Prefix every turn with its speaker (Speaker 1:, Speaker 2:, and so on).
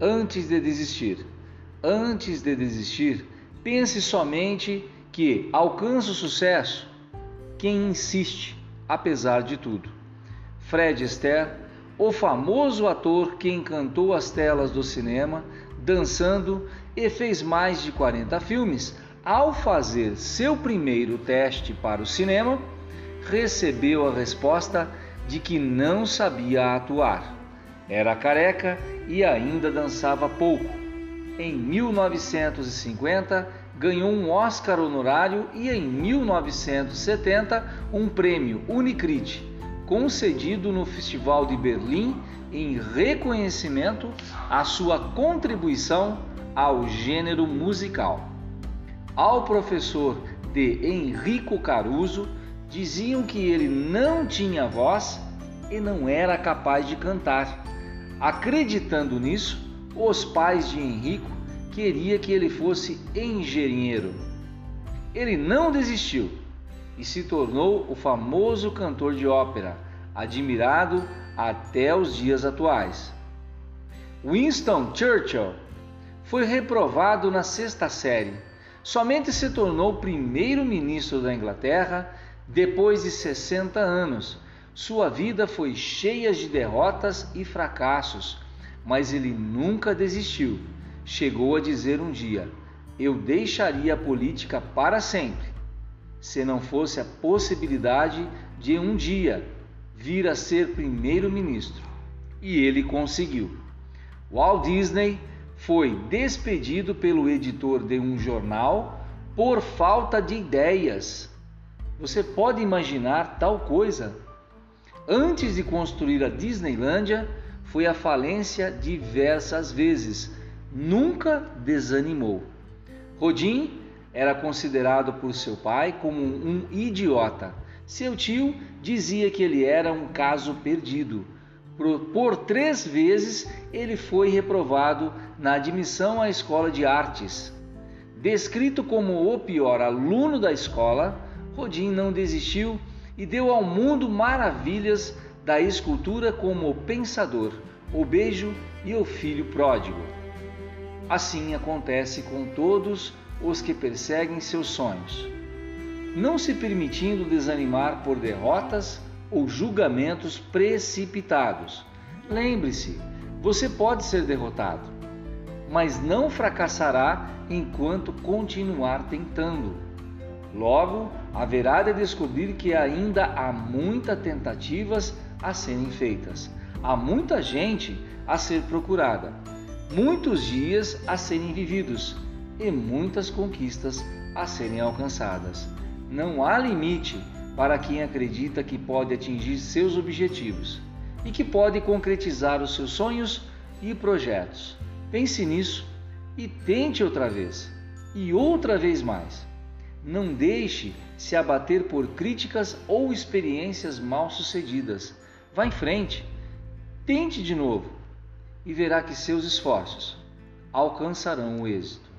Speaker 1: antes de desistir. Antes de desistir, pense somente que alcança o sucesso quem insiste, apesar de tudo. Fred Astaire, o famoso ator que encantou as telas do cinema, dançando e fez mais de 40 filmes, ao fazer seu primeiro teste para o cinema, recebeu a resposta de que não sabia atuar. Era careca e ainda dançava pouco. Em 1950, ganhou um Oscar honorário e em 1970 um prêmio Unicrit, concedido no Festival de Berlim em reconhecimento à sua contribuição ao gênero musical. Ao professor de Enrico Caruso diziam que ele não tinha voz e não era capaz de cantar. Acreditando nisso, os pais de Henrico queriam que ele fosse engenheiro. Ele não desistiu e se tornou o famoso cantor de ópera, admirado até os dias atuais. Winston Churchill foi reprovado na sexta série. Somente se tornou primeiro-ministro da Inglaterra depois de 60 anos. Sua vida foi cheia de derrotas e fracassos, mas ele nunca desistiu. Chegou a dizer um dia: Eu deixaria a política para sempre, se não fosse a possibilidade de um dia vir a ser primeiro-ministro. E ele conseguiu. Walt Disney foi despedido pelo editor de um jornal por falta de ideias. Você pode imaginar tal coisa? Antes de construir a Disneylândia, foi à falência diversas vezes. Nunca desanimou. Rodin era considerado por seu pai como um idiota. Seu tio dizia que ele era um caso perdido. Por, três vezes ele foi reprovado na admissão à escola de artes. Descrito como o pior aluno da escola, Rodin não desistiu e deu ao mundo maravilhas da escultura como o pensador, o beijo e o filho pródigo. Assim acontece com todos os que perseguem seus sonhos, não se permitindo desanimar por derrotas ou julgamentos precipitados. Lembre-se, você pode ser derrotado, mas não fracassará enquanto continuar tentando. Logo, haverá de descobrir que ainda há muitas tentativas a serem feitas, há muita gente a ser procurada, muitos dias a serem vividos e muitas conquistas a serem alcançadas. Não há limite para quem acredita que pode atingir seus objetivos e que pode concretizar os seus sonhos e projetos. Pense nisso e tente outra vez e outra vez mais. Não deixe se abater por críticas ou experiências mal sucedidas. Vá em frente, tente de novo e verá que seus esforços alcançarão o êxito.